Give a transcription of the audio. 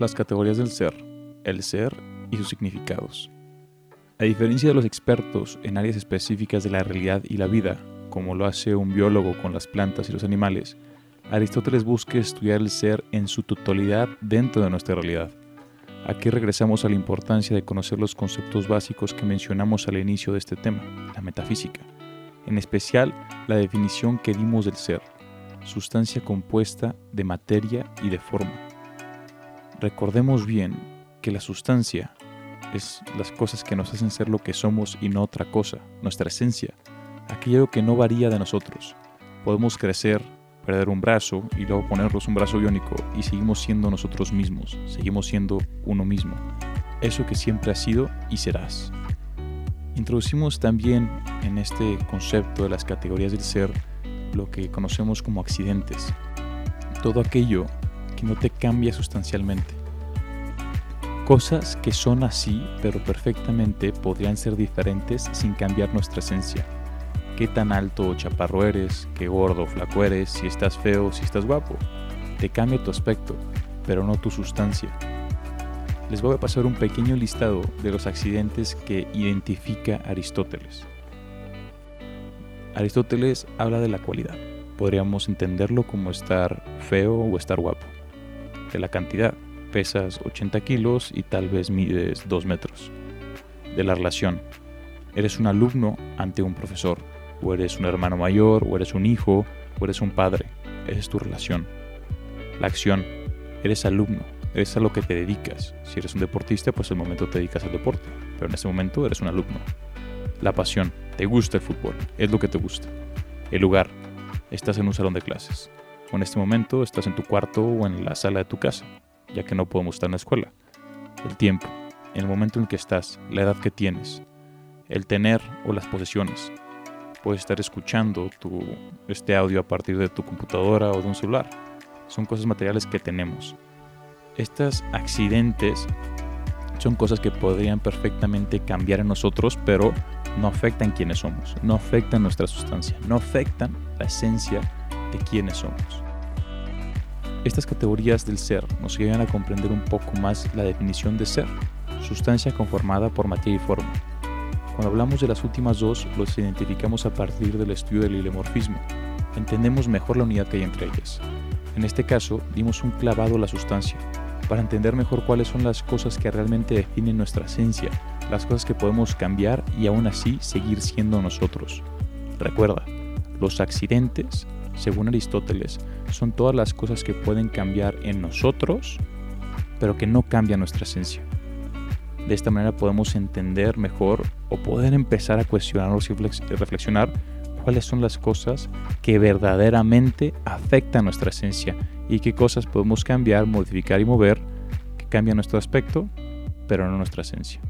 las categorías del ser, el ser y sus significados. A diferencia de los expertos en áreas específicas de la realidad y la vida, como lo hace un biólogo con las plantas y los animales, Aristóteles busca estudiar el ser en su totalidad dentro de nuestra realidad. Aquí regresamos a la importancia de conocer los conceptos básicos que mencionamos al inicio de este tema, la metafísica, en especial la definición que dimos del ser, sustancia compuesta de materia y de forma. Recordemos bien que la sustancia es las cosas que nos hacen ser lo que somos y no otra cosa, nuestra esencia, aquello que no varía de nosotros. Podemos crecer, perder un brazo y luego ponernos un brazo biónico y seguimos siendo nosotros mismos, seguimos siendo uno mismo, eso que siempre has sido y serás. Introducimos también en este concepto de las categorías del ser lo que conocemos como accidentes, todo aquello que no te cambia sustancialmente. Cosas que son así, pero perfectamente podrían ser diferentes sin cambiar nuestra esencia qué tan alto o chaparro eres, qué gordo o flaco eres, si estás feo o si estás guapo. Te cambia tu aspecto, pero no tu sustancia. Les voy a pasar un pequeño listado de los accidentes que identifica Aristóteles. Aristóteles habla de la cualidad. Podríamos entenderlo como estar feo o estar guapo. De la cantidad. Pesas 80 kilos y tal vez mides 2 metros. De la relación. Eres un alumno ante un profesor o eres un hermano mayor, o eres un hijo, o eres un padre. Esa es tu relación. La acción, eres alumno, eres a lo que te dedicas. Si eres un deportista, pues el momento te dedicas al deporte, pero en ese momento eres un alumno. La pasión, te gusta el fútbol, es lo que te gusta. El lugar, estás en un salón de clases. En este momento estás en tu cuarto o en la sala de tu casa, ya que no podemos estar en la escuela. El tiempo, el momento en que estás, la edad que tienes, el tener o las posesiones, puedes estar escuchando este audio a partir de tu computadora o de un celular. Son cosas materiales que tenemos. Estos accidentes son cosas que podrían perfectamente cambiar en nosotros, pero no afectan quiénes somos, no afectan nuestra sustancia, no afectan la esencia de quiénes somos. Estas categorías del ser nos ayudan a comprender un poco más la definición de ser, sustancia conformada por materia y forma, cuando hablamos de las últimas dos, los identificamos a partir del estudio del ilemorfismo. Entendemos mejor la unidad que hay entre ellas. En este caso, dimos un clavado a la sustancia, para entender mejor cuáles son las cosas que realmente definen nuestra esencia, las cosas que podemos cambiar y aún así seguir siendo nosotros. Recuerda, los accidentes, según Aristóteles, son todas las cosas que pueden cambiar en nosotros, pero que no cambian nuestra esencia. De esta manera podemos entender mejor o poder empezar a cuestionarnos y reflexionar cuáles son las cosas que verdaderamente afectan nuestra esencia y qué cosas podemos cambiar, modificar y mover que cambian nuestro aspecto, pero no nuestra esencia.